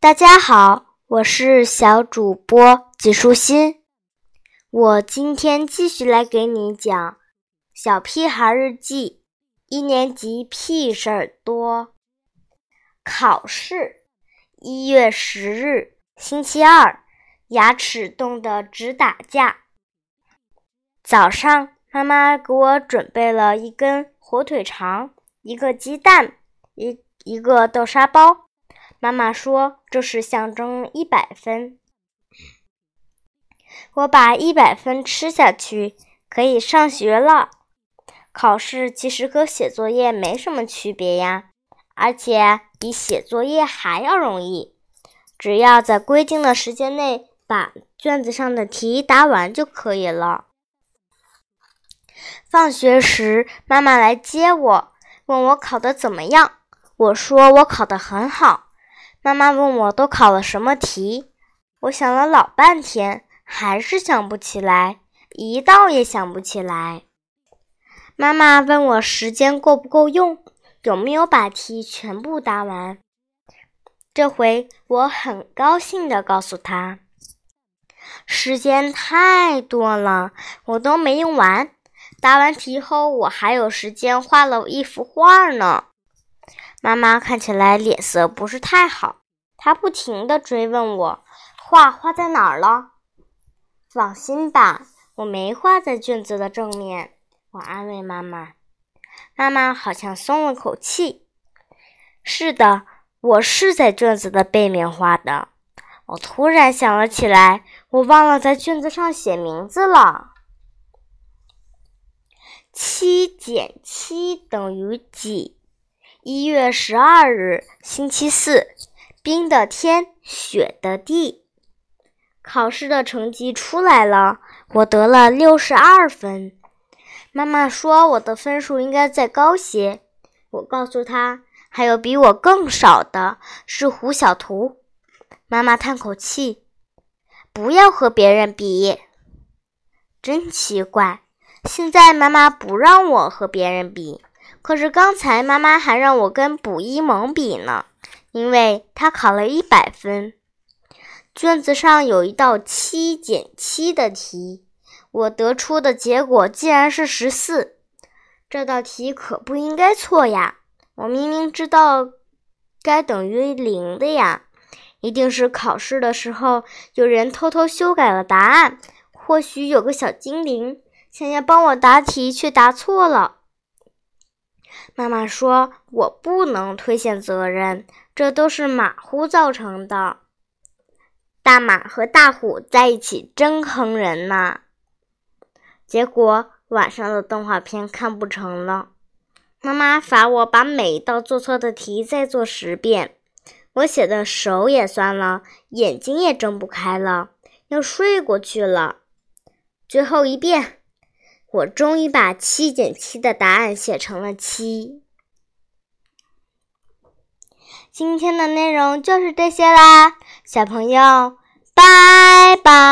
大家好，我是小主播纪舒心。我今天继续来给你讲《小屁孩日记》一年级屁事儿多。考试，一月十日，星期二，牙齿冻得直打架。早上，妈妈给我准备了一根火腿肠，一个鸡蛋，一一个豆沙包。妈妈说：“这是象征一百分。”我把一百分吃下去，可以上学了。考试其实和写作业没什么区别呀，而且比写作业还要容易。只要在规定的时间内把卷子上的题答完就可以了。放学时，妈妈来接我，问我考得怎么样。我说我考得很好。妈妈问我都考了什么题，我想了老半天，还是想不起来，一道也想不起来。妈妈问我时间够不够用，有没有把题全部答完。这回我很高兴地告诉她，时间太多了，我都没用完。答完题后，我还有时间画了一幅画呢。妈妈看起来脸色不是太好，她不停地追问我：“画画在哪儿了？”放心吧，我没画在卷子的正面。我安慰妈妈。妈妈好像松了口气。是的，我是在卷子的背面画的。我突然想了起来，我忘了在卷子上写名字了。七减七等于几？一月十二日，星期四，冰的天，雪的地。考试的成绩出来了，我得了六十二分。妈妈说我的分数应该再高些。我告诉她，还有比我更少的，是胡小图。妈妈叹口气：“不要和别人比。”真奇怪，现在妈妈不让我和别人比。可是刚才妈妈还让我跟卜一萌比呢，因为他考了一百分。卷子上有一道七减七的题，我得出的结果竟然是十四。这道题可不应该错呀！我明明知道该等于零的呀，一定是考试的时候有人偷偷修改了答案，或许有个小精灵想要帮我答题，却答错了。妈妈说：“我不能推卸责任，这都是马虎造成的。大马和大虎在一起真坑人呐！结果晚上的动画片看不成了，妈妈罚我把每一道做错的题再做十遍。我写的手也酸了，眼睛也睁不开了，要睡过去了。最后一遍。”我终于把七减七的答案写成了七。今天的内容就是这些啦，小朋友，拜拜。